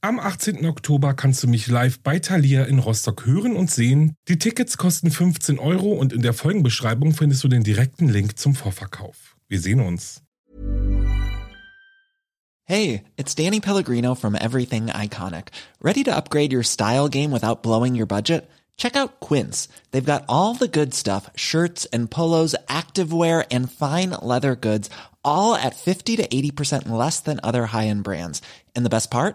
Am 18. Oktober kannst du mich live bei Thalia in Rostock hören und sehen. Die Tickets kosten 15 Euro und in der Folgenbeschreibung findest du den direkten Link zum Vorverkauf. Wir sehen uns. Hey, it's Danny Pellegrino from Everything Iconic. Ready to upgrade your style game without blowing your budget? Check out Quince. They've got all the good stuff shirts and polos, activewear, and fine leather goods, all at 50 to 80% less than other high end brands. And the best part?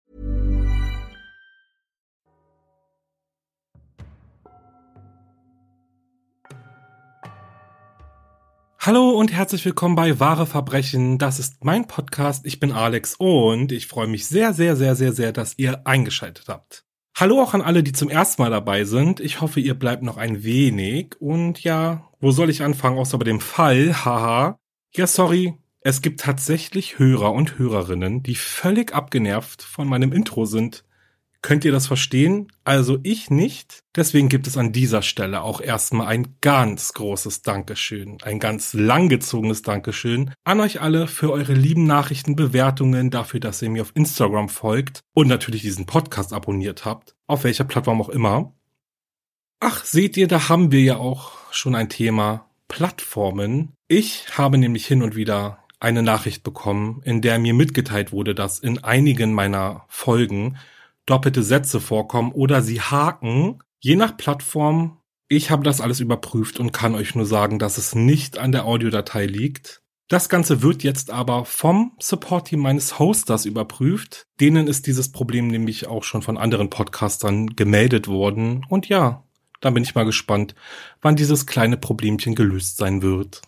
Hallo und herzlich willkommen bei Wahre Verbrechen. Das ist mein Podcast. Ich bin Alex und ich freue mich sehr, sehr, sehr, sehr, sehr, dass ihr eingeschaltet habt. Hallo auch an alle, die zum ersten Mal dabei sind. Ich hoffe, ihr bleibt noch ein wenig. Und ja, wo soll ich anfangen, außer bei dem Fall? Haha. Ja, sorry. Es gibt tatsächlich Hörer und Hörerinnen, die völlig abgenervt von meinem Intro sind. Könnt ihr das verstehen? Also ich nicht. Deswegen gibt es an dieser Stelle auch erstmal ein ganz großes Dankeschön, ein ganz langgezogenes Dankeschön an euch alle für eure lieben Nachrichten, Bewertungen, dafür, dass ihr mir auf Instagram folgt und natürlich diesen Podcast abonniert habt, auf welcher Plattform auch immer. Ach, seht ihr, da haben wir ja auch schon ein Thema. Plattformen. Ich habe nämlich hin und wieder eine Nachricht bekommen, in der mir mitgeteilt wurde, dass in einigen meiner Folgen doppelte Sätze vorkommen oder sie haken, je nach Plattform. Ich habe das alles überprüft und kann euch nur sagen, dass es nicht an der Audiodatei liegt. Das Ganze wird jetzt aber vom Support-Team meines Hosters überprüft. Denen ist dieses Problem nämlich auch schon von anderen Podcastern gemeldet worden. Und ja, da bin ich mal gespannt, wann dieses kleine Problemchen gelöst sein wird.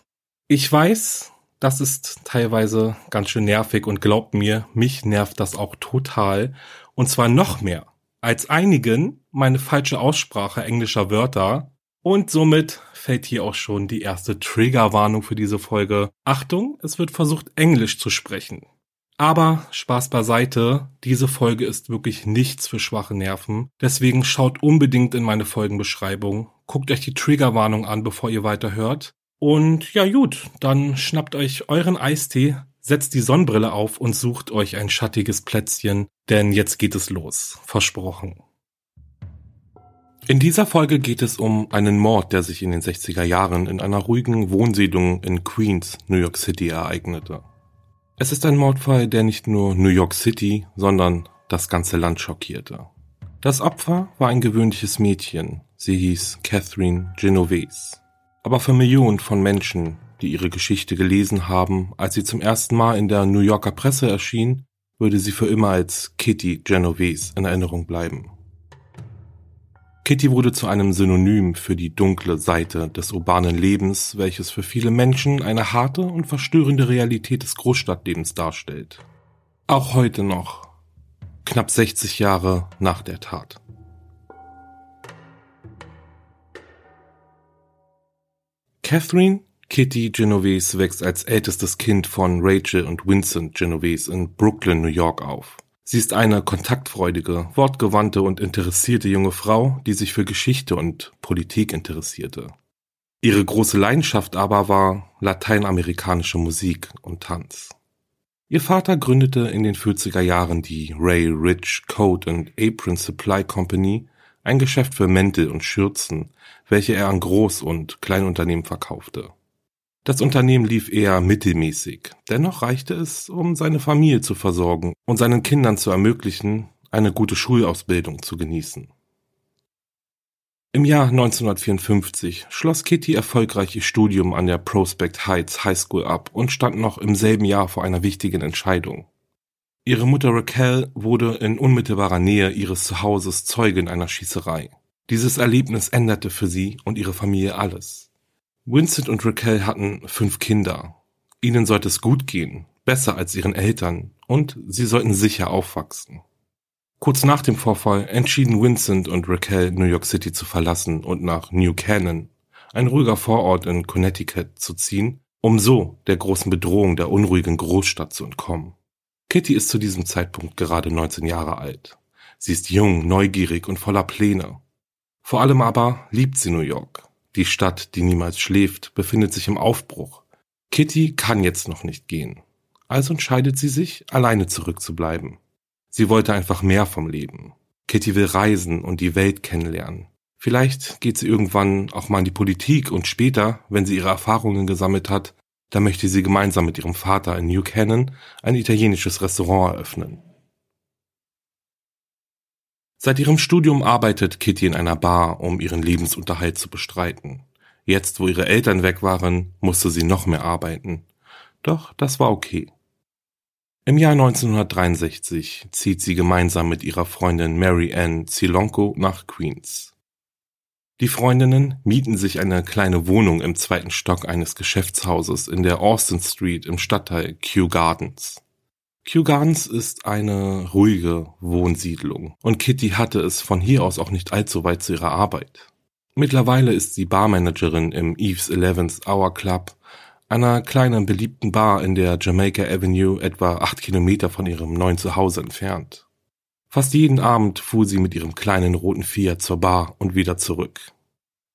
Ich weiß, das ist teilweise ganz schön nervig und glaubt mir, mich nervt das auch total. Und zwar noch mehr als einigen meine falsche Aussprache englischer Wörter. Und somit fällt hier auch schon die erste Triggerwarnung für diese Folge. Achtung, es wird versucht, Englisch zu sprechen. Aber Spaß beiseite, diese Folge ist wirklich nichts für schwache Nerven. Deswegen schaut unbedingt in meine Folgenbeschreibung. Guckt euch die Triggerwarnung an, bevor ihr weiterhört. Und ja gut, dann schnappt euch euren Eistee, setzt die Sonnenbrille auf und sucht euch ein schattiges Plätzchen, denn jetzt geht es los. Versprochen. In dieser Folge geht es um einen Mord, der sich in den 60er Jahren in einer ruhigen Wohnsiedlung in Queens, New York City ereignete. Es ist ein Mordfall, der nicht nur New York City, sondern das ganze Land schockierte. Das Opfer war ein gewöhnliches Mädchen. Sie hieß Catherine Genovese. Aber für Millionen von Menschen, die ihre Geschichte gelesen haben, als sie zum ersten Mal in der New Yorker Presse erschien, würde sie für immer als Kitty Genovese in Erinnerung bleiben. Kitty wurde zu einem Synonym für die dunkle Seite des urbanen Lebens, welches für viele Menschen eine harte und verstörende Realität des Großstadtlebens darstellt. Auch heute noch, knapp 60 Jahre nach der Tat. Catherine Kitty Genovese wächst als ältestes Kind von Rachel und Vincent Genovese in Brooklyn, New York auf. Sie ist eine kontaktfreudige, wortgewandte und interessierte junge Frau, die sich für Geschichte und Politik interessierte. Ihre große Leidenschaft aber war lateinamerikanische Musik und Tanz. Ihr Vater gründete in den 40er Jahren die Ray Rich Coat and Apron Supply Company, ein Geschäft für Mäntel und Schürzen, welche er an Groß- und Kleinunternehmen verkaufte. Das Unternehmen lief eher mittelmäßig, dennoch reichte es, um seine Familie zu versorgen und seinen Kindern zu ermöglichen, eine gute Schulausbildung zu genießen. Im Jahr 1954 schloss Kitty erfolgreich ihr Studium an der Prospect Heights High School ab und stand noch im selben Jahr vor einer wichtigen Entscheidung. Ihre Mutter Raquel wurde in unmittelbarer Nähe ihres Zuhauses Zeugin einer Schießerei. Dieses Erlebnis änderte für sie und ihre Familie alles. Vincent und Raquel hatten fünf Kinder. Ihnen sollte es gut gehen, besser als ihren Eltern, und sie sollten sicher aufwachsen. Kurz nach dem Vorfall entschieden Vincent und Raquel New York City zu verlassen und nach New Canaan, ein ruhiger Vorort in Connecticut, zu ziehen, um so der großen Bedrohung der unruhigen Großstadt zu entkommen. Kitty ist zu diesem Zeitpunkt gerade 19 Jahre alt. Sie ist jung, neugierig und voller Pläne. Vor allem aber liebt sie New York. Die Stadt, die niemals schläft, befindet sich im Aufbruch. Kitty kann jetzt noch nicht gehen. Also entscheidet sie sich, alleine zurückzubleiben. Sie wollte einfach mehr vom Leben. Kitty will reisen und die Welt kennenlernen. Vielleicht geht sie irgendwann auch mal in die Politik und später, wenn sie ihre Erfahrungen gesammelt hat, da möchte sie gemeinsam mit ihrem Vater in New Canaan ein italienisches Restaurant eröffnen. Seit ihrem Studium arbeitet Kitty in einer Bar, um ihren Lebensunterhalt zu bestreiten. Jetzt, wo ihre Eltern weg waren, musste sie noch mehr arbeiten. Doch das war okay. Im Jahr 1963 zieht sie gemeinsam mit ihrer Freundin Mary Ann Zilonko nach Queens. Die Freundinnen mieten sich eine kleine Wohnung im zweiten Stock eines Geschäftshauses in der Austin Street im Stadtteil Kew Gardens. Kew Gardens ist eine ruhige Wohnsiedlung und Kitty hatte es von hier aus auch nicht allzu weit zu ihrer Arbeit. Mittlerweile ist sie Barmanagerin im Eve's Eleventh Hour Club, einer kleinen beliebten Bar in der Jamaica Avenue etwa acht Kilometer von ihrem neuen Zuhause entfernt. Fast jeden Abend fuhr sie mit ihrem kleinen roten Fiat zur Bar und wieder zurück.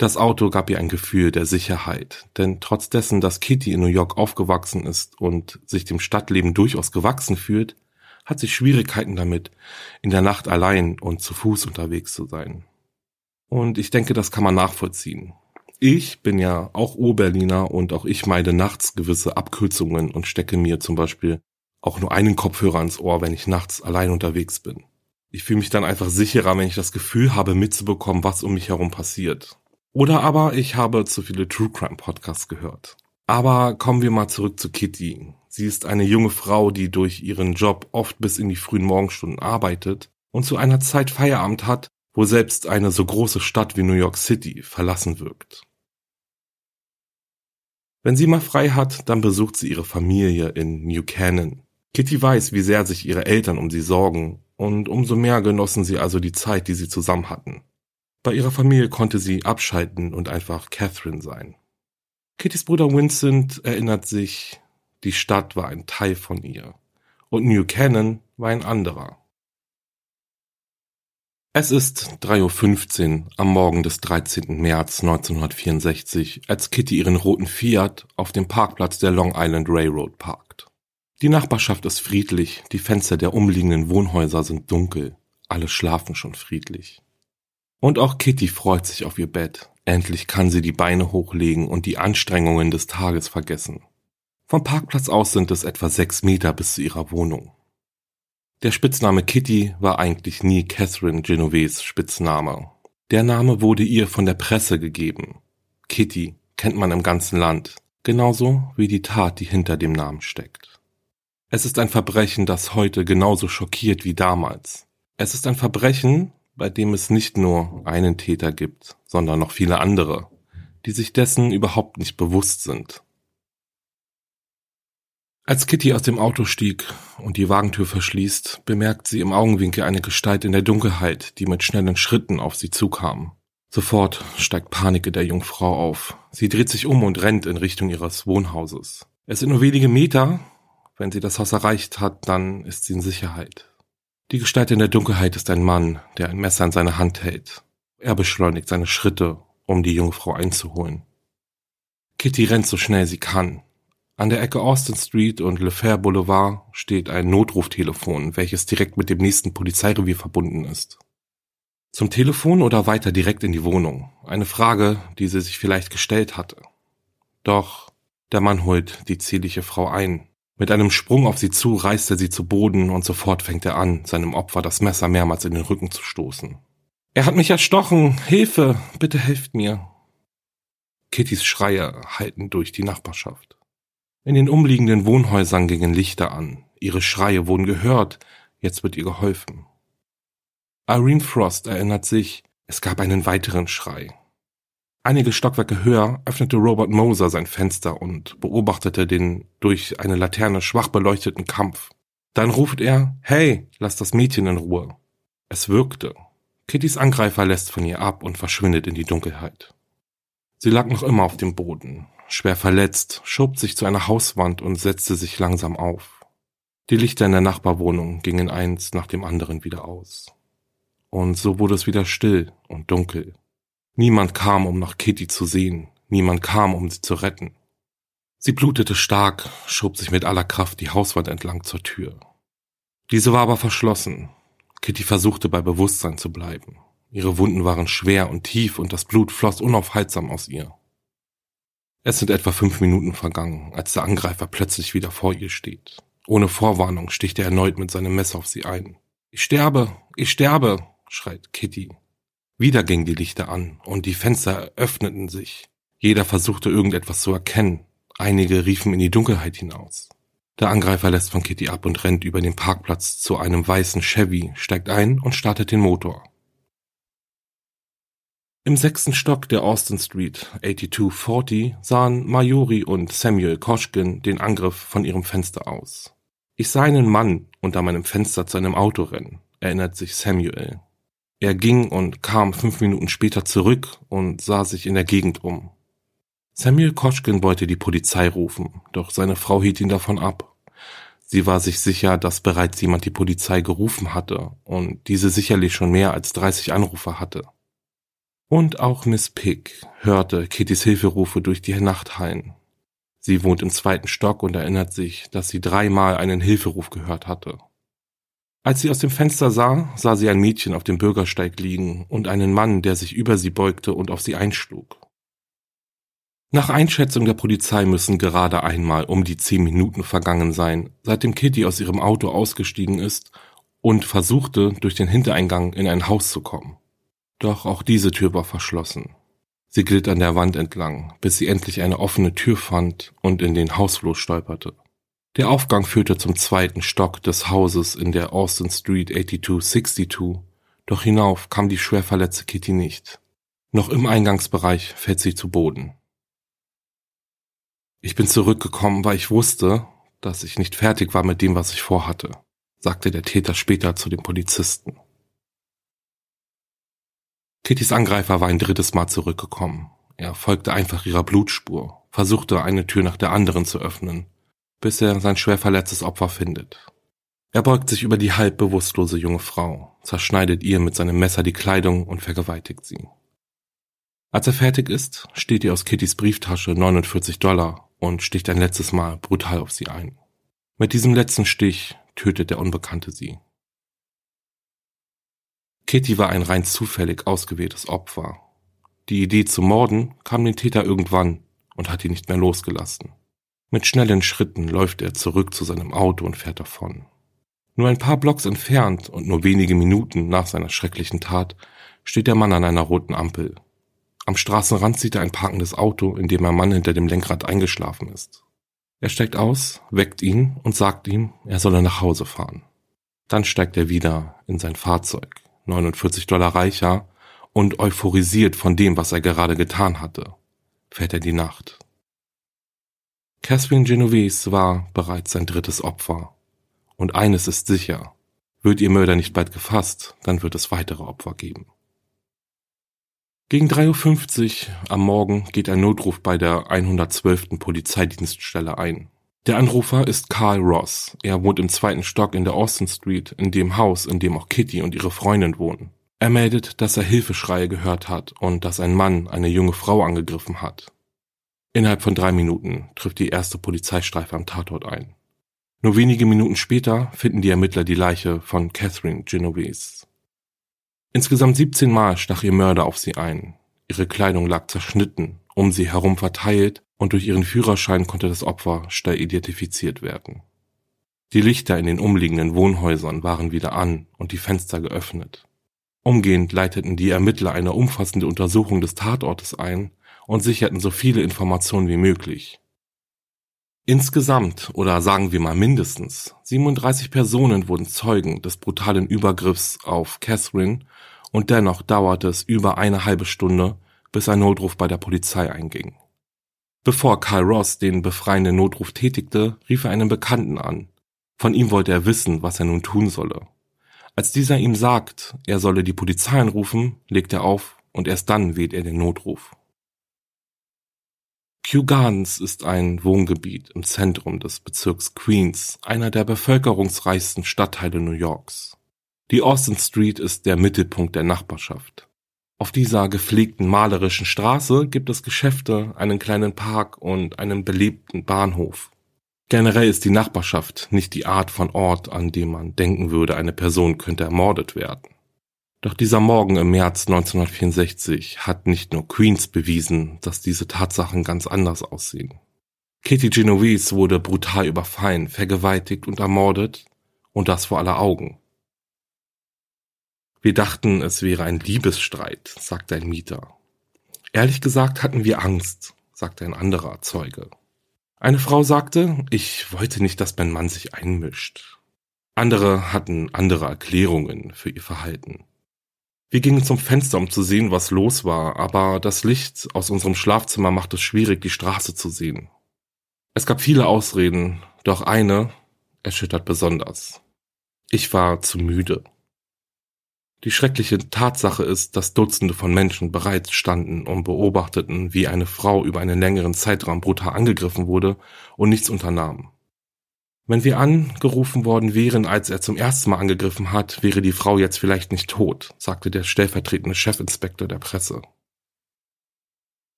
Das Auto gab ihr ein Gefühl der Sicherheit, denn trotz dessen, dass Kitty in New York aufgewachsen ist und sich dem Stadtleben durchaus gewachsen fühlt, hat sie Schwierigkeiten damit, in der Nacht allein und zu Fuß unterwegs zu sein. Und ich denke, das kann man nachvollziehen. Ich bin ja auch Urberliner und auch ich meide nachts gewisse Abkürzungen und stecke mir zum Beispiel auch nur einen Kopfhörer ans Ohr, wenn ich nachts allein unterwegs bin. Ich fühle mich dann einfach sicherer, wenn ich das Gefühl habe, mitzubekommen, was um mich herum passiert. Oder aber ich habe zu viele True Crime Podcasts gehört. Aber kommen wir mal zurück zu Kitty. Sie ist eine junge Frau, die durch ihren Job oft bis in die frühen Morgenstunden arbeitet und zu einer Zeit Feierabend hat, wo selbst eine so große Stadt wie New York City verlassen wirkt. Wenn sie mal frei hat, dann besucht sie ihre Familie in New Canaan. Kitty weiß, wie sehr sich ihre Eltern um sie sorgen und umso mehr genossen sie also die Zeit, die sie zusammen hatten. Bei ihrer Familie konnte sie abschalten und einfach Catherine sein. Kittys Bruder Vincent erinnert sich, die Stadt war ein Teil von ihr und New Canaan war ein anderer. Es ist 3.15 Uhr am Morgen des 13. März 1964, als Kitty ihren roten Fiat auf dem Parkplatz der Long Island Railroad parkt. Die Nachbarschaft ist friedlich, die Fenster der umliegenden Wohnhäuser sind dunkel, alle schlafen schon friedlich. Und auch Kitty freut sich auf ihr Bett. Endlich kann sie die Beine hochlegen und die Anstrengungen des Tages vergessen. Vom Parkplatz aus sind es etwa sechs Meter bis zu ihrer Wohnung. Der Spitzname Kitty war eigentlich nie Catherine Genovese Spitzname. Der Name wurde ihr von der Presse gegeben. Kitty kennt man im ganzen Land, genauso wie die Tat, die hinter dem Namen steckt. Es ist ein Verbrechen, das heute genauso schockiert wie damals. Es ist ein Verbrechen, bei dem es nicht nur einen Täter gibt, sondern noch viele andere, die sich dessen überhaupt nicht bewusst sind. Als Kitty aus dem Auto stieg und die Wagentür verschließt, bemerkt sie im Augenwinkel eine Gestalt in der Dunkelheit, die mit schnellen Schritten auf sie zukam. Sofort steigt Panik in der Jungfrau auf. Sie dreht sich um und rennt in Richtung ihres Wohnhauses. Es sind nur wenige Meter, wenn sie das Haus erreicht hat, dann ist sie in Sicherheit. Die Gestalt in der Dunkelheit ist ein Mann, der ein Messer in seiner Hand hält. Er beschleunigt seine Schritte, um die junge Frau einzuholen. Kitty rennt so schnell sie kann. An der Ecke Austin Street und Le Fer Boulevard steht ein Notruftelefon, welches direkt mit dem nächsten Polizeirevier verbunden ist. Zum Telefon oder weiter direkt in die Wohnung? Eine Frage, die sie sich vielleicht gestellt hatte. Doch der Mann holt die zierliche Frau ein. Mit einem Sprung auf sie zu reißt er sie zu Boden und sofort fängt er an, seinem Opfer das Messer mehrmals in den Rücken zu stoßen. Er hat mich erstochen. Hilfe, bitte helft mir. Kittys Schreie halten durch die Nachbarschaft. In den umliegenden Wohnhäusern gingen Lichter an. Ihre Schreie wurden gehört. Jetzt wird ihr geholfen. Irene Frost erinnert sich, es gab einen weiteren Schrei. Einige Stockwerke höher öffnete Robert Moser sein Fenster und beobachtete den durch eine Laterne schwach beleuchteten Kampf. Dann ruft er, hey, lass das Mädchen in Ruhe. Es wirkte. Kittys Angreifer lässt von ihr ab und verschwindet in die Dunkelheit. Sie lag noch immer auf dem Boden, schwer verletzt, schob sich zu einer Hauswand und setzte sich langsam auf. Die Lichter in der Nachbarwohnung gingen eins nach dem anderen wieder aus. Und so wurde es wieder still und dunkel. Niemand kam, um nach Kitty zu sehen, niemand kam, um sie zu retten. Sie blutete stark, schob sich mit aller Kraft die Hauswand entlang zur Tür. Diese war aber verschlossen. Kitty versuchte bei Bewusstsein zu bleiben. Ihre Wunden waren schwer und tief und das Blut floss unaufhaltsam aus ihr. Es sind etwa fünf Minuten vergangen, als der Angreifer plötzlich wieder vor ihr steht. Ohne Vorwarnung sticht er erneut mit seinem Messer auf sie ein. Ich sterbe, ich sterbe, schreit Kitty. Wieder gingen die Lichter an und die Fenster öffneten sich. Jeder versuchte irgendetwas zu erkennen. Einige riefen in die Dunkelheit hinaus. Der Angreifer lässt von Kitty ab und rennt über den Parkplatz zu einem weißen Chevy, steigt ein und startet den Motor. Im sechsten Stock der Austin Street 8240 sahen Majori und Samuel Koschkin den Angriff von ihrem Fenster aus. Ich sah einen Mann unter meinem Fenster zu einem Auto rennen, erinnert sich Samuel. Er ging und kam fünf Minuten später zurück und sah sich in der Gegend um. Samuel Koschkin wollte die Polizei rufen, doch seine Frau hielt ihn davon ab. Sie war sich sicher, dass bereits jemand die Polizei gerufen hatte und diese sicherlich schon mehr als 30 Anrufer hatte. Und auch Miss Pick hörte Kittys Hilferufe durch die Nacht hallen. Sie wohnt im zweiten Stock und erinnert sich, dass sie dreimal einen Hilferuf gehört hatte. Als sie aus dem Fenster sah, sah sie ein Mädchen auf dem Bürgersteig liegen und einen Mann, der sich über sie beugte und auf sie einschlug. Nach Einschätzung der Polizei müssen gerade einmal um die zehn Minuten vergangen sein, seitdem Kitty aus ihrem Auto ausgestiegen ist und versuchte, durch den Hintereingang in ein Haus zu kommen. Doch auch diese Tür war verschlossen. Sie glitt an der Wand entlang, bis sie endlich eine offene Tür fand und in den Hausflur stolperte. Der Aufgang führte zum zweiten Stock des Hauses in der Austin Street 8262, doch hinauf kam die schwer verletzte Kitty nicht. Noch im Eingangsbereich fällt sie zu Boden. Ich bin zurückgekommen, weil ich wusste, dass ich nicht fertig war mit dem, was ich vorhatte, sagte der Täter später zu dem Polizisten. Kittys Angreifer war ein drittes Mal zurückgekommen. Er folgte einfach ihrer Blutspur, versuchte eine Tür nach der anderen zu öffnen, bis er sein schwer verletztes Opfer findet. Er beugt sich über die halb bewusstlose junge Frau, zerschneidet ihr mit seinem Messer die Kleidung und vergewaltigt sie. Als er fertig ist, steht ihr aus Kittys Brieftasche 49 Dollar und sticht ein letztes Mal brutal auf sie ein. Mit diesem letzten Stich tötet der Unbekannte sie. Kitty war ein rein zufällig ausgewähltes Opfer. Die Idee zu morden kam den Täter irgendwann und hat ihn nicht mehr losgelassen. Mit schnellen Schritten läuft er zurück zu seinem Auto und fährt davon. Nur ein paar Blocks entfernt und nur wenige Minuten nach seiner schrecklichen Tat steht der Mann an einer roten Ampel. Am Straßenrand sieht er ein parkendes Auto, in dem ein Mann hinter dem Lenkrad eingeschlafen ist. Er steigt aus, weckt ihn und sagt ihm, er solle nach Hause fahren. Dann steigt er wieder in sein Fahrzeug, 49 Dollar reicher und euphorisiert von dem, was er gerade getan hatte, fährt er die Nacht. Catherine Genovese war bereits sein drittes Opfer. Und eines ist sicher. Wird ihr Mörder nicht bald gefasst, dann wird es weitere Opfer geben. Gegen 3.50 Uhr am Morgen geht ein Notruf bei der 112. Polizeidienststelle ein. Der Anrufer ist Carl Ross. Er wohnt im zweiten Stock in der Austin Street, in dem Haus, in dem auch Kitty und ihre Freundin wohnen. Er meldet, dass er Hilfeschreie gehört hat und dass ein Mann eine junge Frau angegriffen hat. Innerhalb von drei Minuten trifft die erste Polizeistreife am Tatort ein. Nur wenige Minuten später finden die Ermittler die Leiche von Catherine Genovese. Insgesamt 17 Mal stach ihr Mörder auf sie ein. Ihre Kleidung lag zerschnitten, um sie herum verteilt und durch ihren Führerschein konnte das Opfer schnell identifiziert werden. Die Lichter in den umliegenden Wohnhäusern waren wieder an und die Fenster geöffnet. Umgehend leiteten die Ermittler eine umfassende Untersuchung des Tatortes ein und sicherten so viele Informationen wie möglich. Insgesamt, oder sagen wir mal mindestens, 37 Personen wurden Zeugen des brutalen Übergriffs auf Catherine und dennoch dauerte es über eine halbe Stunde, bis ein Notruf bei der Polizei einging. Bevor Karl Ross den befreienden Notruf tätigte, rief er einen Bekannten an. Von ihm wollte er wissen, was er nun tun solle. Als dieser ihm sagt, er solle die Polizei anrufen, legt er auf und erst dann wählt er den Notruf. Kew Gardens ist ein Wohngebiet im Zentrum des Bezirks Queens, einer der bevölkerungsreichsten Stadtteile New Yorks. Die Austin Street ist der Mittelpunkt der Nachbarschaft. Auf dieser gepflegten malerischen Straße gibt es Geschäfte, einen kleinen Park und einen belebten Bahnhof. Generell ist die Nachbarschaft nicht die Art von Ort, an dem man denken würde, eine Person könnte ermordet werden. Doch dieser Morgen im März 1964 hat nicht nur Queens bewiesen, dass diese Tatsachen ganz anders aussehen. Katie Genovese wurde brutal überfallen, vergewaltigt und ermordet, und das vor aller Augen. Wir dachten, es wäre ein Liebesstreit, sagte ein Mieter. Ehrlich gesagt hatten wir Angst, sagte ein anderer Zeuge. Eine Frau sagte, ich wollte nicht, dass mein Mann sich einmischt. Andere hatten andere Erklärungen für ihr Verhalten. Wir gingen zum Fenster, um zu sehen, was los war, aber das Licht aus unserem Schlafzimmer macht es schwierig, die Straße zu sehen. Es gab viele Ausreden, doch eine erschüttert besonders. Ich war zu müde. Die schreckliche Tatsache ist, dass Dutzende von Menschen bereits standen und beobachteten, wie eine Frau über einen längeren Zeitraum brutal angegriffen wurde und nichts unternahmen. Wenn wir angerufen worden wären, als er zum ersten Mal angegriffen hat, wäre die Frau jetzt vielleicht nicht tot, sagte der stellvertretende Chefinspektor der Presse.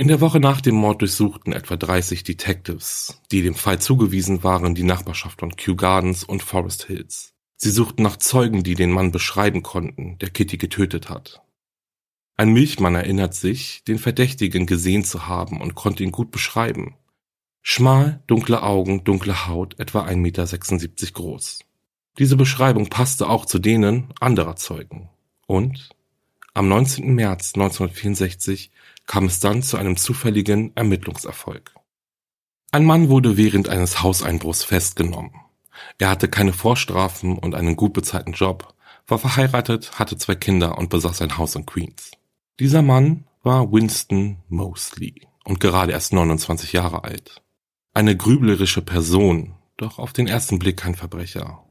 In der Woche nach dem Mord durchsuchten etwa 30 Detectives, die dem Fall zugewiesen waren, die Nachbarschaft von Kew Gardens und Forest Hills. Sie suchten nach Zeugen, die den Mann beschreiben konnten, der Kitty getötet hat. Ein Milchmann erinnert sich, den Verdächtigen gesehen zu haben und konnte ihn gut beschreiben. Schmal, dunkle Augen, dunkle Haut, etwa 1,76 Meter groß. Diese Beschreibung passte auch zu denen anderer Zeugen. Und am 19. März 1964 kam es dann zu einem zufälligen Ermittlungserfolg. Ein Mann wurde während eines Hauseinbruchs festgenommen. Er hatte keine Vorstrafen und einen gut bezahlten Job, war verheiratet, hatte zwei Kinder und besaß ein Haus in Queens. Dieser Mann war Winston Mosley und gerade erst 29 Jahre alt. Eine grüblerische Person, doch auf den ersten Blick kein Verbrecher.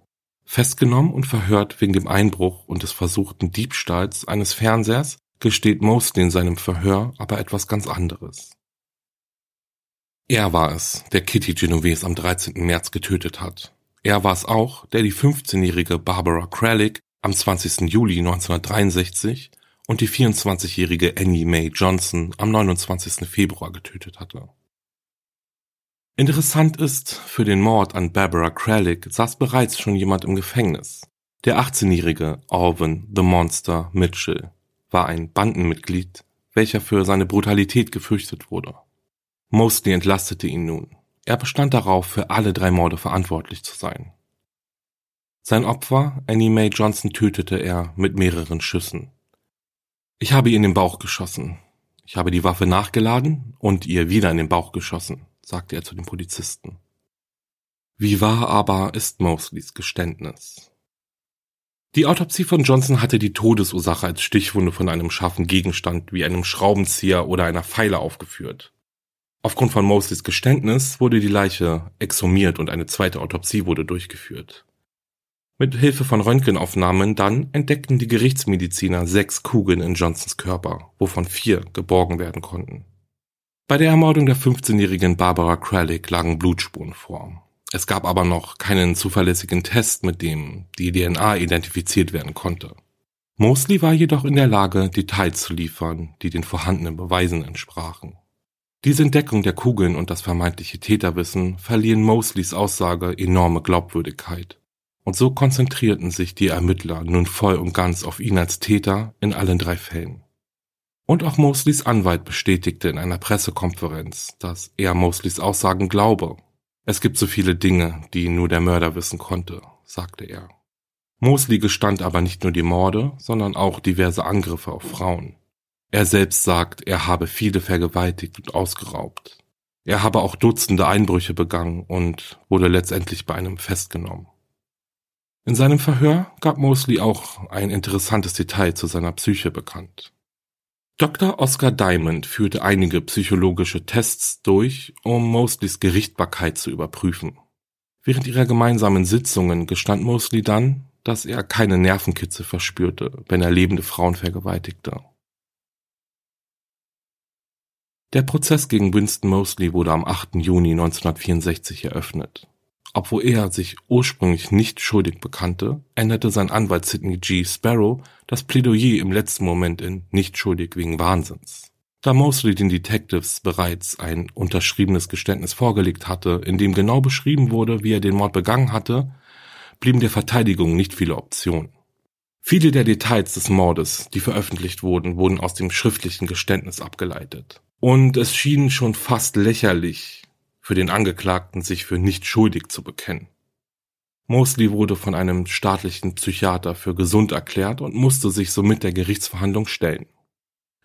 Festgenommen und verhört wegen dem Einbruch und des versuchten Diebstahls eines Fernsehers, gesteht Mosley in seinem Verhör aber etwas ganz anderes. Er war es, der Kitty Genovese am 13. März getötet hat. Er war es auch, der die 15-jährige Barbara Kralik am 20. Juli 1963 und die 24-jährige Annie Mae Johnson am 29. Februar getötet hatte. Interessant ist, für den Mord an Barbara Kralik saß bereits schon jemand im Gefängnis. Der 18-jährige Alvin The Monster Mitchell war ein Bandenmitglied, welcher für seine Brutalität gefürchtet wurde. Mosley entlastete ihn nun. Er bestand darauf, für alle drei Morde verantwortlich zu sein. Sein Opfer, Annie Mae Johnson, tötete er mit mehreren Schüssen. Ich habe ihr in den Bauch geschossen. Ich habe die Waffe nachgeladen und ihr wieder in den Bauch geschossen, sagte er zu den Polizisten. Wie wahr aber ist Mosleys Geständnis? Die Autopsie von Johnson hatte die Todesursache als Stichwunde von einem scharfen Gegenstand wie einem Schraubenzieher oder einer Pfeile aufgeführt. Aufgrund von Mosleys Geständnis wurde die Leiche exhumiert und eine zweite Autopsie wurde durchgeführt. Mit Hilfe von Röntgenaufnahmen dann entdeckten die Gerichtsmediziner sechs Kugeln in Johnsons Körper, wovon vier geborgen werden konnten. Bei der Ermordung der 15-jährigen Barbara Kralik lagen Blutspuren vor. Es gab aber noch keinen zuverlässigen Test, mit dem die DNA identifiziert werden konnte. Mosley war jedoch in der Lage, Details zu liefern, die den vorhandenen Beweisen entsprachen. Diese Entdeckung der Kugeln und das vermeintliche Täterwissen verliehen Mosleys Aussage enorme Glaubwürdigkeit. Und so konzentrierten sich die Ermittler nun voll und ganz auf ihn als Täter in allen drei Fällen. Und auch Mosleys Anwalt bestätigte in einer Pressekonferenz, dass er Mosleys Aussagen glaube. Es gibt so viele Dinge, die nur der Mörder wissen konnte, sagte er. Mosley gestand aber nicht nur die Morde, sondern auch diverse Angriffe auf Frauen. Er selbst sagt, er habe viele vergewaltigt und ausgeraubt. Er habe auch Dutzende Einbrüche begangen und wurde letztendlich bei einem festgenommen. In seinem Verhör gab Mosley auch ein interessantes Detail zu seiner Psyche bekannt. Dr. Oscar Diamond führte einige psychologische Tests durch, um Mosleys Gerichtbarkeit zu überprüfen. Während ihrer gemeinsamen Sitzungen gestand Mosley dann, dass er keine Nervenkitze verspürte, wenn er lebende Frauen vergewaltigte. Der Prozess gegen Winston Mosley wurde am 8. Juni 1964 eröffnet. Obwohl er sich ursprünglich nicht schuldig bekannte, änderte sein Anwalt Sidney G. Sparrow das Plädoyer im letzten Moment in nicht schuldig wegen Wahnsinns. Da Mosley den Detectives bereits ein unterschriebenes Geständnis vorgelegt hatte, in dem genau beschrieben wurde, wie er den Mord begangen hatte, blieben der Verteidigung nicht viele Optionen. Viele der Details des Mordes, die veröffentlicht wurden, wurden aus dem schriftlichen Geständnis abgeleitet. Und es schien schon fast lächerlich für den Angeklagten, sich für nicht schuldig zu bekennen. Mosley wurde von einem staatlichen Psychiater für gesund erklärt und musste sich somit der Gerichtsverhandlung stellen.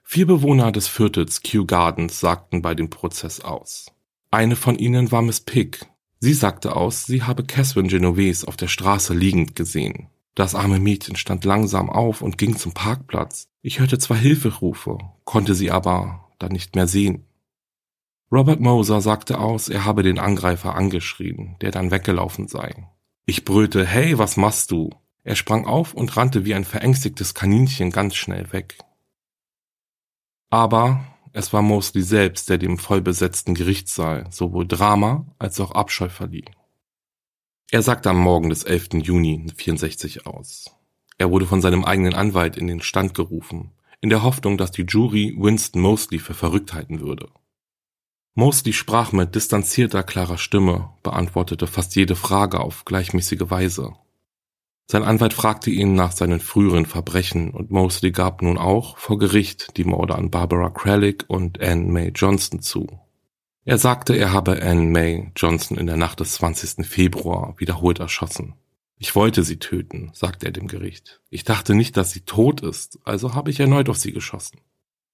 Vier Bewohner des Viertels Kew Gardens sagten bei dem Prozess aus. Eine von ihnen war Miss Pick. Sie sagte aus, sie habe Catherine Genovese auf der Straße liegend gesehen. Das arme Mädchen stand langsam auf und ging zum Parkplatz. Ich hörte zwar Hilferufe, konnte sie aber dann nicht mehr sehen. Robert Moser sagte aus, er habe den Angreifer angeschrien, der dann weggelaufen sei. Ich brüllte, hey, was machst du? Er sprang auf und rannte wie ein verängstigtes Kaninchen ganz schnell weg. Aber es war Mosley selbst, der dem vollbesetzten Gerichtssaal sowohl Drama als auch Abscheu verlieh. Er sagte am Morgen des 11. Juni 64 aus. Er wurde von seinem eigenen Anwalt in den Stand gerufen, in der Hoffnung, dass die Jury Winston Mosley für verrückt halten würde. Mosley sprach mit distanzierter, klarer Stimme, beantwortete fast jede Frage auf gleichmäßige Weise sein Anwalt fragte ihn nach seinen früheren Verbrechen und Mosley gab nun auch vor Gericht die Morde an Barbara Kralik und Anne May Johnson zu. Er sagte, er habe Anne May Johnson in der Nacht des 20. Februar wiederholt erschossen. Ich wollte sie töten, sagte er dem Gericht. Ich dachte nicht, dass sie tot ist, also habe ich erneut auf sie geschossen.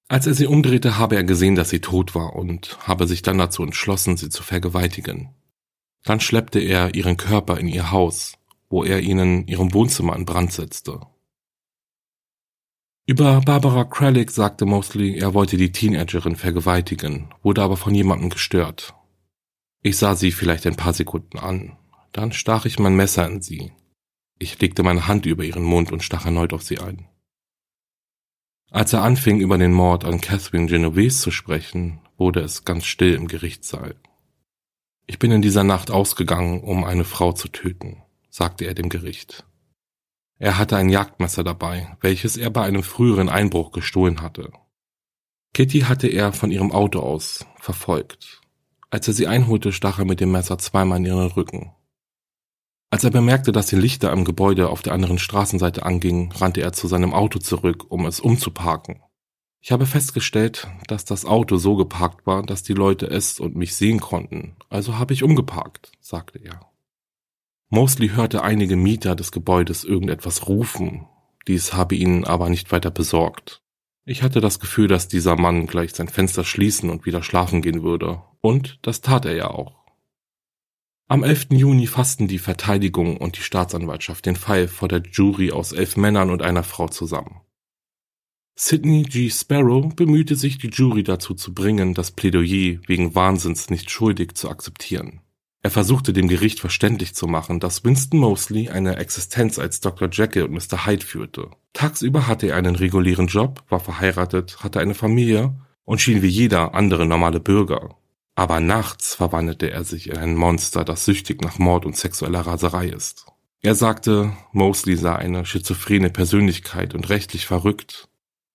Als er sie umdrehte, habe er gesehen, dass sie tot war und habe sich dann dazu entschlossen, sie zu vergewaltigen. Dann schleppte er ihren Körper in ihr Haus, wo er ihnen ihrem Wohnzimmer in Brand setzte. Über Barbara Kralik sagte Mosley, er wollte die Teenagerin vergewaltigen, wurde aber von jemandem gestört. Ich sah sie vielleicht ein paar Sekunden an. Dann stach ich mein Messer in sie. Ich legte meine Hand über ihren Mund und stach erneut auf sie ein. Als er anfing, über den Mord an Catherine Genovese zu sprechen, wurde es ganz still im Gerichtssaal. Ich bin in dieser Nacht ausgegangen, um eine Frau zu töten sagte er dem Gericht. Er hatte ein Jagdmesser dabei, welches er bei einem früheren Einbruch gestohlen hatte. Kitty hatte er von ihrem Auto aus verfolgt. Als er sie einholte, stach er mit dem Messer zweimal in ihren Rücken. Als er bemerkte, dass die Lichter am Gebäude auf der anderen Straßenseite angingen, rannte er zu seinem Auto zurück, um es umzuparken. Ich habe festgestellt, dass das Auto so geparkt war, dass die Leute es und mich sehen konnten, also habe ich umgeparkt, sagte er. Mosley hörte einige Mieter des Gebäudes irgendetwas rufen, dies habe ihn aber nicht weiter besorgt. Ich hatte das Gefühl, dass dieser Mann gleich sein Fenster schließen und wieder schlafen gehen würde, und das tat er ja auch. Am 11. Juni fassten die Verteidigung und die Staatsanwaltschaft den Fall vor der Jury aus elf Männern und einer Frau zusammen. Sidney G. Sparrow bemühte sich, die Jury dazu zu bringen, das Plädoyer wegen Wahnsinns nicht schuldig zu akzeptieren. Er versuchte dem Gericht verständlich zu machen, dass Winston Mosley eine Existenz als Dr. Jekyll und Mr. Hyde führte. Tagsüber hatte er einen regulären Job, war verheiratet, hatte eine Familie und schien wie jeder andere normale Bürger. Aber nachts verwandelte er sich in ein Monster, das süchtig nach Mord und sexueller Raserei ist. Er sagte, Mosley sei eine schizophrene Persönlichkeit und rechtlich verrückt.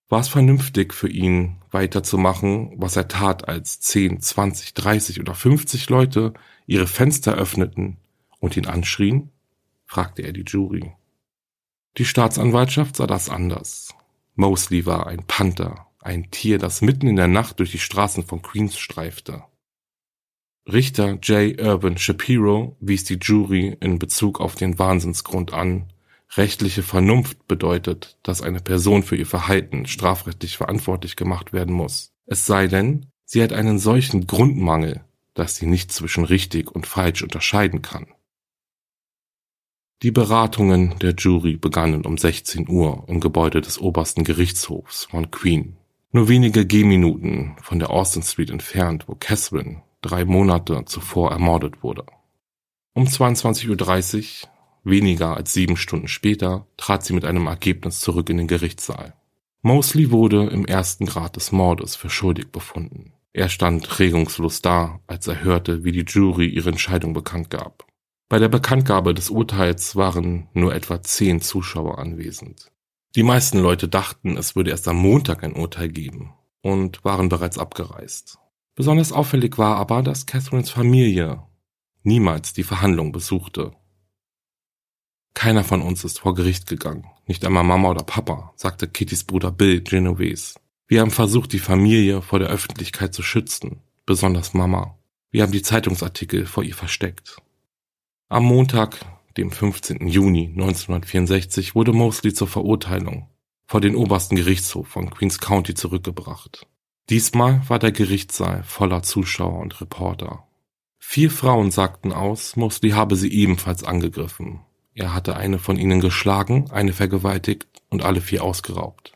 War es vernünftig für ihn, weiterzumachen, was er tat, als 10, 20, 30 oder 50 Leute ihre Fenster öffneten und ihn anschrien? fragte er die Jury. Die Staatsanwaltschaft sah das anders. Mosley war ein Panther, ein Tier, das mitten in der Nacht durch die Straßen von Queens streifte. Richter J. Urban Shapiro wies die Jury in Bezug auf den Wahnsinnsgrund an. Rechtliche Vernunft bedeutet, dass eine Person für ihr Verhalten strafrechtlich verantwortlich gemacht werden muss. Es sei denn, sie hat einen solchen Grundmangel, dass sie nicht zwischen richtig und falsch unterscheiden kann. Die Beratungen der Jury begannen um 16 Uhr im Gebäude des obersten Gerichtshofs von Queen, nur wenige Gehminuten von der Austin Street entfernt, wo Catherine drei Monate zuvor ermordet wurde. Um 22.30 Uhr, weniger als sieben Stunden später, trat sie mit einem Ergebnis zurück in den Gerichtssaal. Mosley wurde im ersten Grad des Mordes für schuldig befunden. Er stand regungslos da, als er hörte, wie die Jury ihre Entscheidung bekannt gab. Bei der Bekanntgabe des Urteils waren nur etwa zehn Zuschauer anwesend. Die meisten Leute dachten, es würde erst am Montag ein Urteil geben und waren bereits abgereist. Besonders auffällig war aber, dass Catherines Familie niemals die Verhandlung besuchte. Keiner von uns ist vor Gericht gegangen, nicht einmal Mama oder Papa, sagte Kittys Bruder Bill Genovese. Wir haben versucht, die Familie vor der Öffentlichkeit zu schützen, besonders Mama. Wir haben die Zeitungsartikel vor ihr versteckt. Am Montag, dem 15. Juni 1964, wurde Mosley zur Verurteilung vor den obersten Gerichtshof von Queens County zurückgebracht. Diesmal war der Gerichtssaal voller Zuschauer und Reporter. Vier Frauen sagten aus, Mosley habe sie ebenfalls angegriffen. Er hatte eine von ihnen geschlagen, eine vergewaltigt und alle vier ausgeraubt.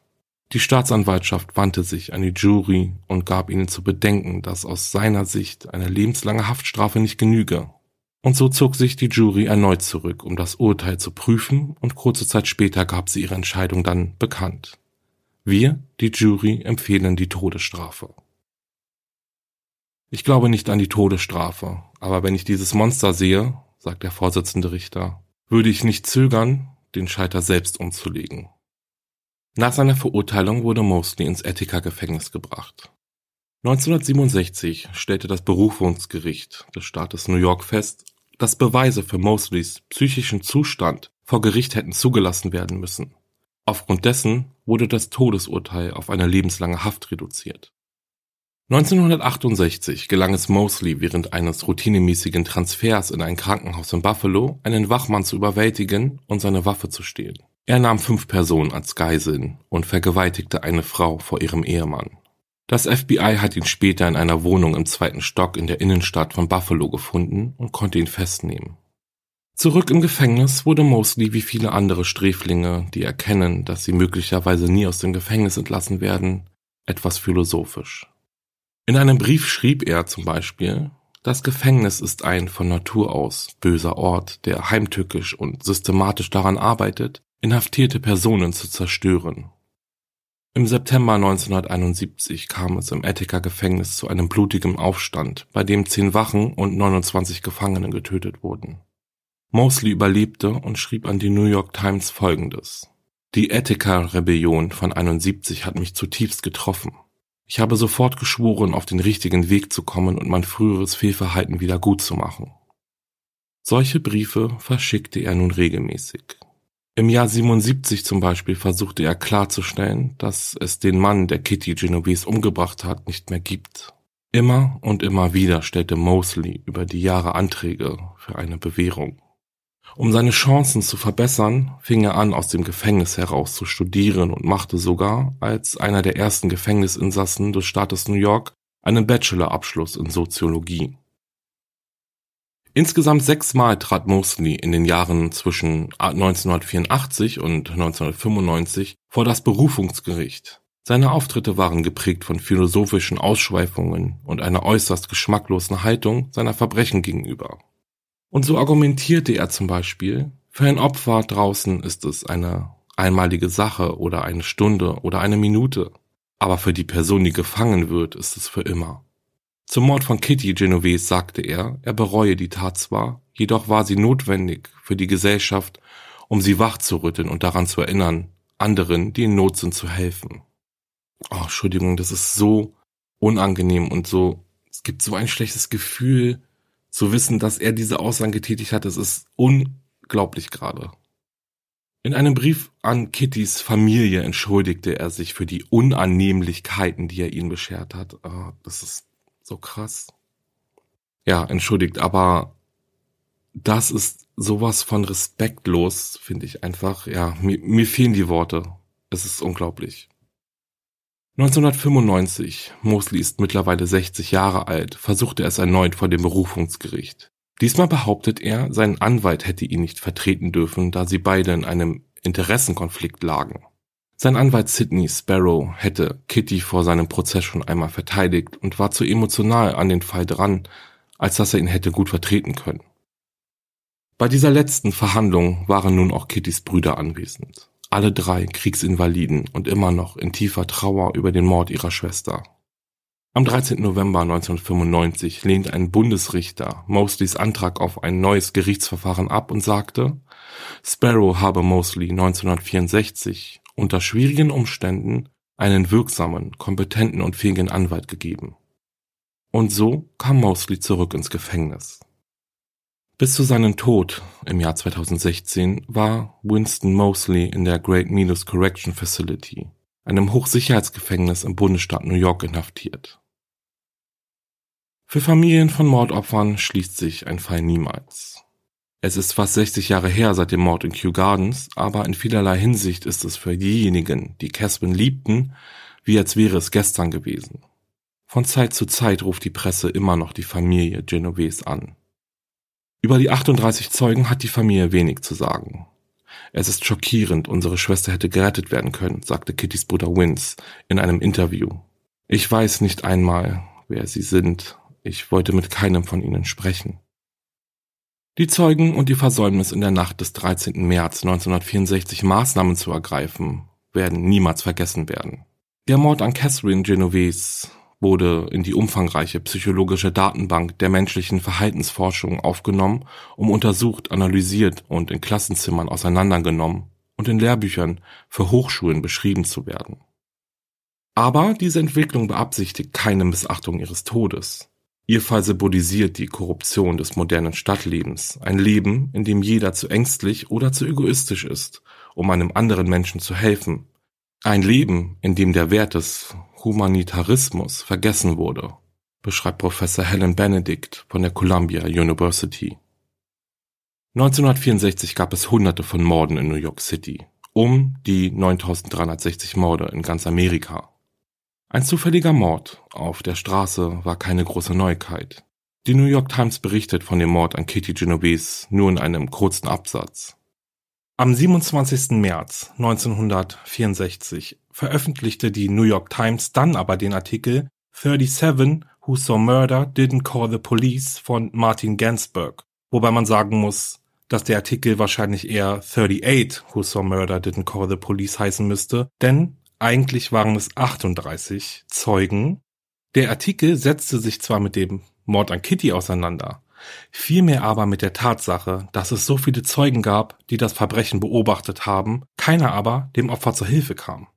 Die Staatsanwaltschaft wandte sich an die Jury und gab ihnen zu bedenken, dass aus seiner Sicht eine lebenslange Haftstrafe nicht genüge. Und so zog sich die Jury erneut zurück, um das Urteil zu prüfen, und kurze Zeit später gab sie ihre Entscheidung dann bekannt. Wir, die Jury, empfehlen die Todesstrafe. Ich glaube nicht an die Todesstrafe, aber wenn ich dieses Monster sehe, sagt der Vorsitzende Richter, würde ich nicht zögern, den Scheiter selbst umzulegen. Nach seiner Verurteilung wurde Mosley ins Attica-Gefängnis gebracht. 1967 stellte das Berufungsgericht des Staates New York fest, dass Beweise für Mosleys psychischen Zustand vor Gericht hätten zugelassen werden müssen. Aufgrund dessen wurde das Todesurteil auf eine lebenslange Haft reduziert. 1968 gelang es Mosley während eines routinemäßigen Transfers in ein Krankenhaus in Buffalo, einen Wachmann zu überwältigen und seine Waffe zu stehlen. Er nahm fünf Personen als Geiseln und vergewaltigte eine Frau vor ihrem Ehemann. Das FBI hat ihn später in einer Wohnung im zweiten Stock in der Innenstadt von Buffalo gefunden und konnte ihn festnehmen. Zurück im Gefängnis wurde Mosley wie viele andere Sträflinge, die erkennen, dass sie möglicherweise nie aus dem Gefängnis entlassen werden, etwas philosophisch. In einem Brief schrieb er zum Beispiel, das Gefängnis ist ein von Natur aus böser Ort, der heimtückisch und systematisch daran arbeitet, inhaftierte Personen zu zerstören. Im September 1971 kam es im Attica-Gefängnis zu einem blutigen Aufstand, bei dem zehn Wachen und 29 Gefangene getötet wurden. Mosley überlebte und schrieb an die New York Times folgendes. Die Attica-Rebellion von 71 hat mich zutiefst getroffen. Ich habe sofort geschworen, auf den richtigen Weg zu kommen und mein früheres Fehlverhalten wieder gut zu machen. Solche Briefe verschickte er nun regelmäßig. Im Jahr 77 zum Beispiel versuchte er klarzustellen, dass es den Mann, der Kitty Genovese umgebracht hat, nicht mehr gibt. Immer und immer wieder stellte Mosley über die Jahre Anträge für eine Bewährung. Um seine Chancen zu verbessern, fing er an, aus dem Gefängnis heraus zu studieren und machte sogar, als einer der ersten Gefängnisinsassen des Staates New York, einen Bachelorabschluss in Soziologie. Insgesamt sechsmal trat Mosley in den Jahren zwischen 1984 und 1995 vor das Berufungsgericht. Seine Auftritte waren geprägt von philosophischen Ausschweifungen und einer äußerst geschmacklosen Haltung seiner Verbrechen gegenüber. Und so argumentierte er zum Beispiel, für ein Opfer draußen ist es eine einmalige Sache oder eine Stunde oder eine Minute, aber für die Person, die gefangen wird, ist es für immer. Zum Mord von Kitty Genovese sagte er, er bereue die Tat zwar, jedoch war sie notwendig für die Gesellschaft, um sie wachzurütteln und daran zu erinnern, anderen, die in Not sind, zu helfen. Oh, Entschuldigung, das ist so unangenehm und so, es gibt so ein schlechtes Gefühl, zu wissen, dass er diese Aussagen getätigt hat, das ist unglaublich gerade. In einem Brief an Kittys Familie entschuldigte er sich für die Unannehmlichkeiten, die er ihnen beschert hat. Oh, das ist so krass. Ja, entschuldigt, aber das ist sowas von respektlos, finde ich einfach. Ja, mir, mir fehlen die Worte. Es ist unglaublich. 1995, Mosley ist mittlerweile 60 Jahre alt, versuchte es erneut vor dem Berufungsgericht. Diesmal behauptet er, sein Anwalt hätte ihn nicht vertreten dürfen, da sie beide in einem Interessenkonflikt lagen. Sein Anwalt Sidney Sparrow hätte Kitty vor seinem Prozess schon einmal verteidigt und war zu emotional an den Fall dran, als dass er ihn hätte gut vertreten können. Bei dieser letzten Verhandlung waren nun auch Kittys Brüder anwesend alle drei Kriegsinvaliden und immer noch in tiefer Trauer über den Mord ihrer Schwester. Am 13. November 1995 lehnte ein Bundesrichter Mosleys Antrag auf ein neues Gerichtsverfahren ab und sagte, Sparrow habe Mosley 1964 unter schwierigen Umständen einen wirksamen, kompetenten und fähigen Anwalt gegeben. Und so kam Mosley zurück ins Gefängnis. Bis zu seinem Tod im Jahr 2016 war Winston Mosley in der Great Milos Correction Facility, einem Hochsicherheitsgefängnis im Bundesstaat New York, inhaftiert. Für Familien von Mordopfern schließt sich ein Fall niemals. Es ist fast 60 Jahre her seit dem Mord in Kew Gardens, aber in vielerlei Hinsicht ist es für diejenigen, die Caspin liebten, wie als wäre es gestern gewesen. Von Zeit zu Zeit ruft die Presse immer noch die Familie Genovese an. Über die 38 Zeugen hat die Familie wenig zu sagen. Es ist schockierend, unsere Schwester hätte gerettet werden können, sagte Kittys Bruder Vince in einem Interview. Ich weiß nicht einmal, wer sie sind. Ich wollte mit keinem von ihnen sprechen. Die Zeugen und die Versäumnis in der Nacht des 13. März 1964 Maßnahmen zu ergreifen, werden niemals vergessen werden. Der Mord an Catherine Genovese wurde in die umfangreiche psychologische Datenbank der menschlichen Verhaltensforschung aufgenommen, um untersucht, analysiert und in Klassenzimmern auseinandergenommen und in Lehrbüchern für Hochschulen beschrieben zu werden. Aber diese Entwicklung beabsichtigt keine Missachtung ihres Todes. Ihr Fall symbolisiert die Korruption des modernen Stadtlebens, ein Leben, in dem jeder zu ängstlich oder zu egoistisch ist, um einem anderen Menschen zu helfen, ein Leben, in dem der Wert des Humanitarismus vergessen wurde, beschreibt Professor Helen Benedict von der Columbia University. 1964 gab es hunderte von Morden in New York City, um die 9360 Morde in ganz Amerika. Ein zufälliger Mord auf der Straße war keine große Neuigkeit. Die New York Times berichtet von dem Mord an Kitty Genovese nur in einem kurzen Absatz. Am 27. März 1964 veröffentlichte die New York Times dann aber den Artikel 37 Who Saw Murder Didn't Call the Police von Martin Gansberg, wobei man sagen muss, dass der Artikel wahrscheinlich eher 38 Who Saw Murder Didn't Call the Police heißen müsste, denn eigentlich waren es 38 Zeugen. Der Artikel setzte sich zwar mit dem Mord an Kitty auseinander, vielmehr aber mit der Tatsache, dass es so viele Zeugen gab, die das Verbrechen beobachtet haben, keiner aber dem Opfer zur Hilfe kam.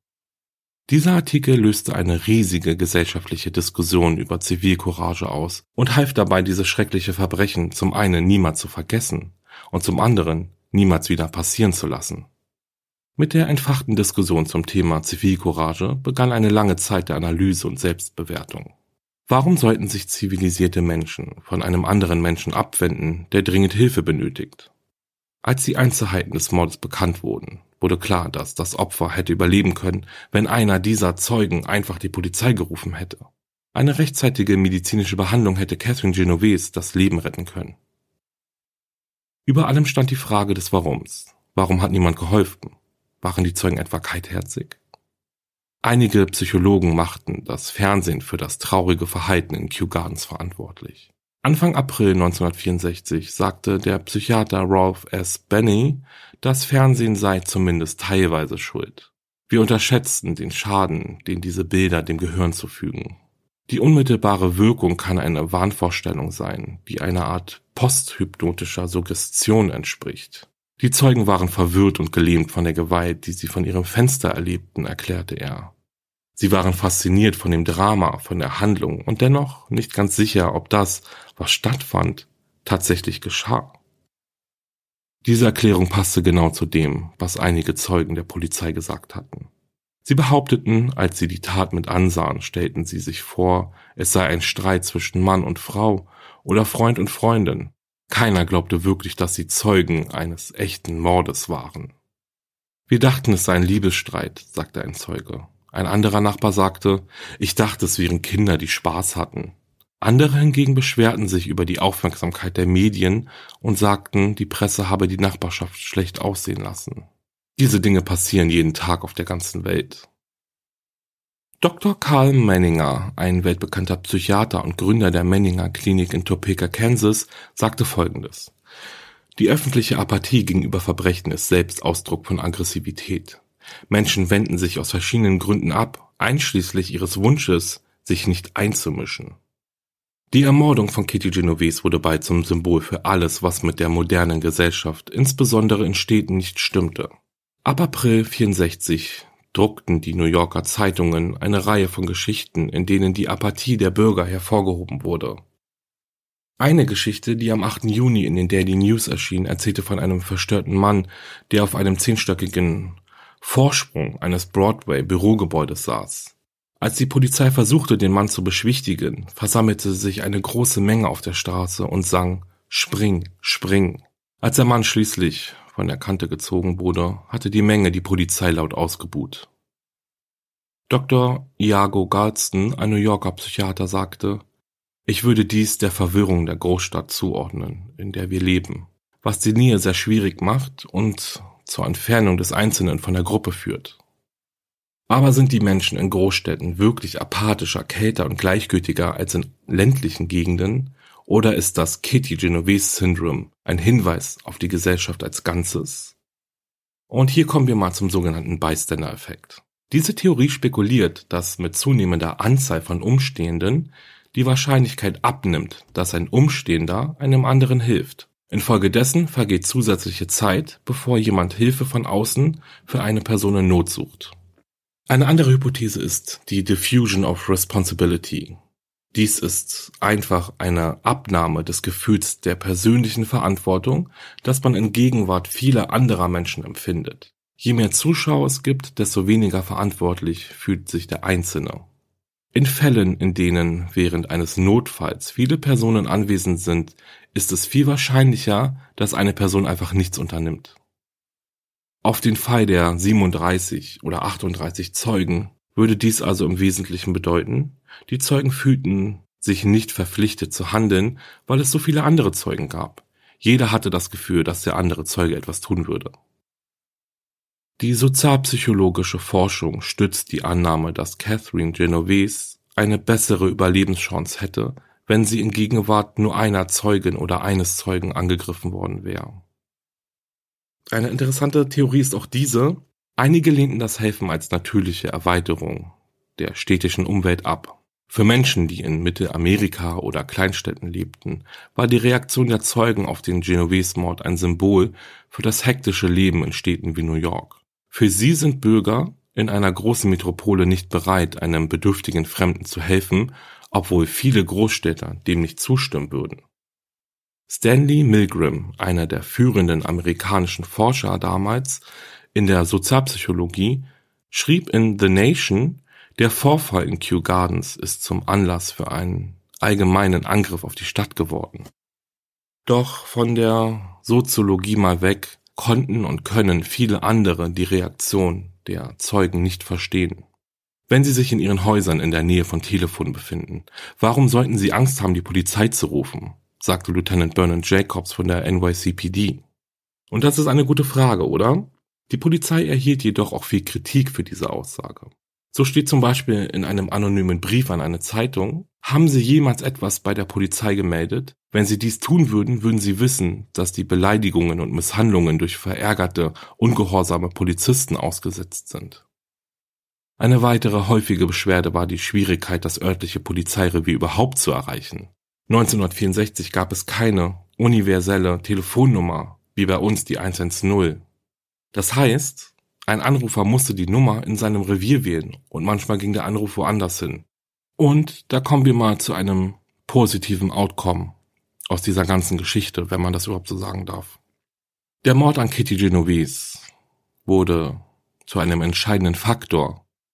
Dieser Artikel löste eine riesige gesellschaftliche Diskussion über Zivilcourage aus und half dabei, dieses schreckliche Verbrechen zum einen niemals zu vergessen und zum anderen niemals wieder passieren zu lassen. Mit der entfachten Diskussion zum Thema Zivilcourage begann eine lange Zeit der Analyse und Selbstbewertung. Warum sollten sich zivilisierte Menschen von einem anderen Menschen abwenden, der dringend Hilfe benötigt? Als die Einzelheiten des Mordes bekannt wurden, wurde klar, dass das Opfer hätte überleben können, wenn einer dieser Zeugen einfach die Polizei gerufen hätte. Eine rechtzeitige medizinische Behandlung hätte Catherine Genovese das Leben retten können. Über allem stand die Frage des Warums. Warum hat niemand geholfen? Waren die Zeugen etwa kaltherzig? Einige Psychologen machten das Fernsehen für das traurige Verhalten in Kew Gardens verantwortlich. Anfang April 1964 sagte der Psychiater Ralph S. Benny, das Fernsehen sei zumindest teilweise schuld. Wir unterschätzten den Schaden, den diese Bilder dem Gehirn zufügen. Die unmittelbare Wirkung kann eine Wahnvorstellung sein, die einer Art posthypnotischer Suggestion entspricht. Die Zeugen waren verwirrt und gelähmt von der Gewalt, die sie von ihrem Fenster erlebten, erklärte er. Sie waren fasziniert von dem Drama, von der Handlung und dennoch nicht ganz sicher, ob das, was stattfand, tatsächlich geschah. Diese Erklärung passte genau zu dem, was einige Zeugen der Polizei gesagt hatten. Sie behaupteten, als sie die Tat mit ansahen, stellten sie sich vor, es sei ein Streit zwischen Mann und Frau oder Freund und Freundin. Keiner glaubte wirklich, dass sie Zeugen eines echten Mordes waren. Wir dachten, es sei ein Liebesstreit, sagte ein Zeuge. Ein anderer Nachbar sagte, ich dachte, es wären Kinder, die Spaß hatten. Andere hingegen beschwerten sich über die Aufmerksamkeit der Medien und sagten, die Presse habe die Nachbarschaft schlecht aussehen lassen. Diese Dinge passieren jeden Tag auf der ganzen Welt. Dr. Karl Menninger, ein weltbekannter Psychiater und Gründer der Menninger Klinik in Topeka, Kansas, sagte Folgendes. Die öffentliche Apathie gegenüber Verbrechen ist selbst Ausdruck von Aggressivität. Menschen wenden sich aus verschiedenen Gründen ab, einschließlich ihres Wunsches, sich nicht einzumischen. Die Ermordung von Kitty Genovese wurde bald zum Symbol für alles, was mit der modernen Gesellschaft, insbesondere in Städten, nicht stimmte. Ab April 64 druckten die New Yorker Zeitungen eine Reihe von Geschichten, in denen die Apathie der Bürger hervorgehoben wurde. Eine Geschichte, die am 8. Juni in den Daily News erschien, erzählte von einem verstörten Mann, der auf einem zehnstöckigen Vorsprung eines Broadway-Bürogebäudes saß. Als die Polizei versuchte, den Mann zu beschwichtigen, versammelte sich eine große Menge auf der Straße und sang Spring, spring. Als der Mann schließlich von der Kante gezogen wurde, hatte die Menge die Polizei laut ausgebuht. Dr. Iago Galston, ein New Yorker Psychiater, sagte, ich würde dies der Verwirrung der Großstadt zuordnen, in der wir leben, was die Nähe sehr schwierig macht und zur Entfernung des Einzelnen von der Gruppe führt. Aber sind die Menschen in Großstädten wirklich apathischer, kälter und gleichgültiger als in ländlichen Gegenden? Oder ist das Kitty Genovese Syndrom ein Hinweis auf die Gesellschaft als Ganzes? Und hier kommen wir mal zum sogenannten Bystander-Effekt. Diese Theorie spekuliert, dass mit zunehmender Anzahl von Umstehenden die Wahrscheinlichkeit abnimmt, dass ein Umstehender einem anderen hilft. Infolgedessen vergeht zusätzliche Zeit, bevor jemand Hilfe von außen für eine Person in Not sucht. Eine andere Hypothese ist die Diffusion of Responsibility. Dies ist einfach eine Abnahme des Gefühls der persönlichen Verantwortung, das man in Gegenwart vieler anderer Menschen empfindet. Je mehr Zuschauer es gibt, desto weniger verantwortlich fühlt sich der Einzelne. In Fällen, in denen während eines Notfalls viele Personen anwesend sind, ist es viel wahrscheinlicher, dass eine Person einfach nichts unternimmt. Auf den Fall der 37 oder 38 Zeugen würde dies also im Wesentlichen bedeuten, die Zeugen fühlten sich nicht verpflichtet zu handeln, weil es so viele andere Zeugen gab. Jeder hatte das Gefühl, dass der andere Zeuge etwas tun würde. Die sozialpsychologische Forschung stützt die Annahme, dass Catherine Genovese eine bessere Überlebenschance hätte, wenn sie in Gegenwart nur einer Zeugin oder eines Zeugen angegriffen worden wäre. Eine interessante Theorie ist auch diese. Einige lehnten das Helfen als natürliche Erweiterung der städtischen Umwelt ab. Für Menschen, die in Mittelamerika oder Kleinstädten lebten, war die Reaktion der Zeugen auf den Genovese-Mord ein Symbol für das hektische Leben in Städten wie New York. Für sie sind Bürger in einer großen Metropole nicht bereit, einem bedürftigen Fremden zu helfen, obwohl viele Großstädter dem nicht zustimmen würden. Stanley Milgram, einer der führenden amerikanischen Forscher damals in der Sozialpsychologie, schrieb in The Nation, der Vorfall in Kew Gardens ist zum Anlass für einen allgemeinen Angriff auf die Stadt geworden. Doch von der Soziologie mal weg konnten und können viele andere die Reaktion der Zeugen nicht verstehen. Wenn sie sich in ihren Häusern in der Nähe von Telefonen befinden, warum sollten sie Angst haben, die Polizei zu rufen? sagte Lieutenant Bernard Jacobs von der NYCPD. Und das ist eine gute Frage, oder? Die Polizei erhielt jedoch auch viel Kritik für diese Aussage. So steht zum Beispiel in einem anonymen Brief an eine Zeitung, haben Sie jemals etwas bei der Polizei gemeldet? Wenn Sie dies tun würden, würden Sie wissen, dass die Beleidigungen und Misshandlungen durch verärgerte, ungehorsame Polizisten ausgesetzt sind. Eine weitere häufige Beschwerde war die Schwierigkeit, das örtliche Polizeirevier überhaupt zu erreichen. 1964 gab es keine universelle Telefonnummer wie bei uns die 110. Das heißt, ein Anrufer musste die Nummer in seinem Revier wählen und manchmal ging der Anruf woanders hin. Und da kommen wir mal zu einem positiven Outcome aus dieser ganzen Geschichte, wenn man das überhaupt so sagen darf. Der Mord an Kitty Genovese wurde zu einem entscheidenden Faktor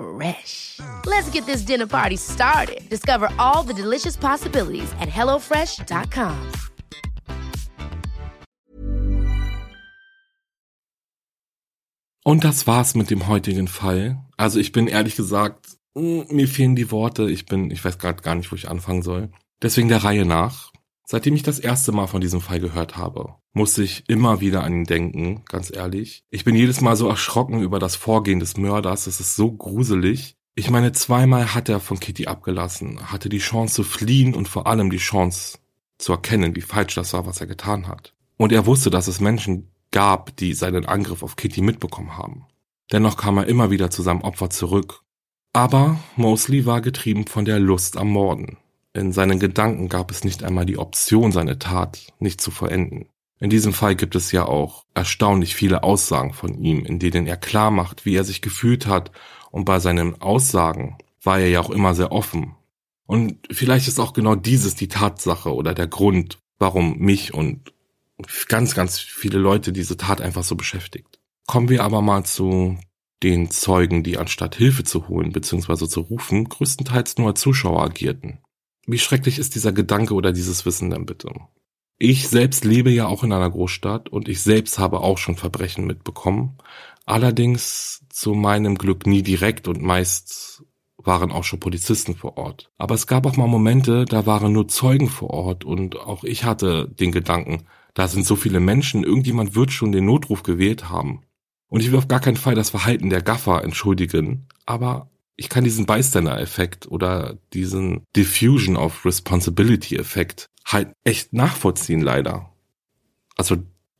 Fresh. Let's get this dinner party started. Discover all the delicious possibilities at hellofresh.com. Und das war's mit dem heutigen Fall. Also ich bin ehrlich gesagt, mm, mir fehlen die Worte. Ich bin, ich weiß gerade gar nicht, wo ich anfangen soll. Deswegen der Reihe nach. Seitdem ich das erste Mal von diesem Fall gehört habe, muss ich immer wieder an ihn denken, ganz ehrlich. Ich bin jedes Mal so erschrocken über das Vorgehen des Mörders. Es ist so gruselig. Ich meine, zweimal hat er von Kitty abgelassen, hatte die Chance zu fliehen und vor allem die Chance zu erkennen, wie falsch das war, was er getan hat. Und er wusste, dass es Menschen gab, die seinen Angriff auf Kitty mitbekommen haben. Dennoch kam er immer wieder zu seinem Opfer zurück. Aber Mosley war getrieben von der Lust am Morden. In seinen Gedanken gab es nicht einmal die Option, seine Tat nicht zu vollenden. In diesem Fall gibt es ja auch erstaunlich viele Aussagen von ihm, in denen er klar macht, wie er sich gefühlt hat, und bei seinen Aussagen war er ja auch immer sehr offen. Und vielleicht ist auch genau dieses die Tatsache oder der Grund, warum mich und ganz, ganz viele Leute diese Tat einfach so beschäftigt. Kommen wir aber mal zu den Zeugen, die anstatt Hilfe zu holen bzw. zu rufen, größtenteils nur als Zuschauer agierten. Wie schrecklich ist dieser Gedanke oder dieses Wissen denn bitte? Ich selbst lebe ja auch in einer Großstadt und ich selbst habe auch schon Verbrechen mitbekommen. Allerdings zu meinem Glück nie direkt und meist waren auch schon Polizisten vor Ort. Aber es gab auch mal Momente, da waren nur Zeugen vor Ort und auch ich hatte den Gedanken, da sind so viele Menschen, irgendjemand wird schon den Notruf gewählt haben. Und ich will auf gar keinen Fall das Verhalten der Gaffer entschuldigen, aber ich kann diesen Bystander-Effekt oder diesen Diffusion of Responsibility-Effekt halt echt nachvollziehen, leider. Also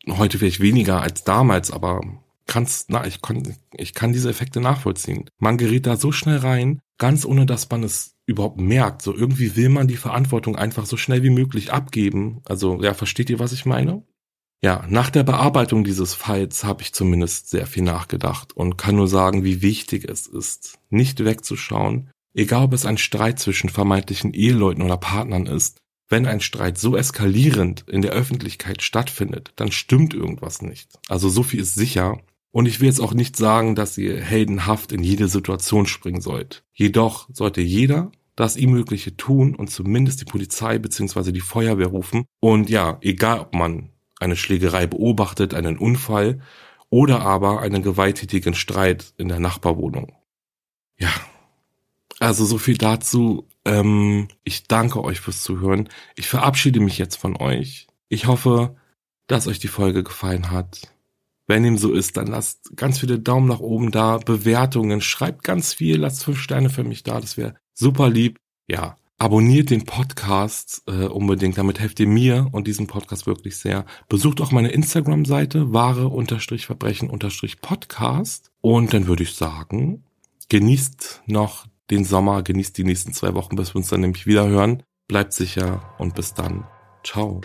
heute vielleicht weniger als damals, aber kann's, na, ich kann, ich kann diese Effekte nachvollziehen. Man gerät da so schnell rein, ganz ohne dass man es überhaupt merkt. So irgendwie will man die Verantwortung einfach so schnell wie möglich abgeben. Also, ja, versteht ihr, was ich meine? Ja, nach der Bearbeitung dieses Falls habe ich zumindest sehr viel nachgedacht und kann nur sagen, wie wichtig es ist, nicht wegzuschauen, egal ob es ein Streit zwischen vermeintlichen Eheleuten oder Partnern ist. Wenn ein Streit so eskalierend in der Öffentlichkeit stattfindet, dann stimmt irgendwas nicht. Also so viel ist sicher. Und ich will jetzt auch nicht sagen, dass ihr heldenhaft in jede Situation springen sollt. Jedoch sollte jeder das ihm Mögliche tun und zumindest die Polizei bzw. die Feuerwehr rufen. Und ja, egal ob man eine Schlägerei beobachtet, einen Unfall oder aber einen gewalttätigen Streit in der Nachbarwohnung. Ja, also so viel dazu. Ähm, ich danke euch fürs Zuhören. Ich verabschiede mich jetzt von euch. Ich hoffe, dass euch die Folge gefallen hat. Wenn dem so ist, dann lasst ganz viele Daumen nach oben da, Bewertungen, schreibt ganz viel, lasst fünf Sterne für mich da, das wäre super lieb. Ja, Abonniert den Podcast äh, unbedingt, damit helft ihr mir und diesem Podcast wirklich sehr. Besucht auch meine Instagram-Seite, wahre-verbrechen-podcast. Und dann würde ich sagen, genießt noch den Sommer, genießt die nächsten zwei Wochen, bis wir uns dann nämlich wieder hören. Bleibt sicher und bis dann. Ciao.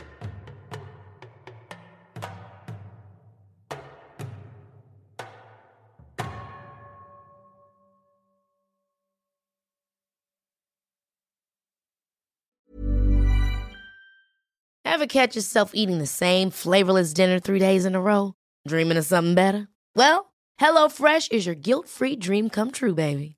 Ever catch yourself eating the same flavorless dinner three days in a row? Dreaming of something better? Well, HelloFresh is your guilt-free dream come true, baby.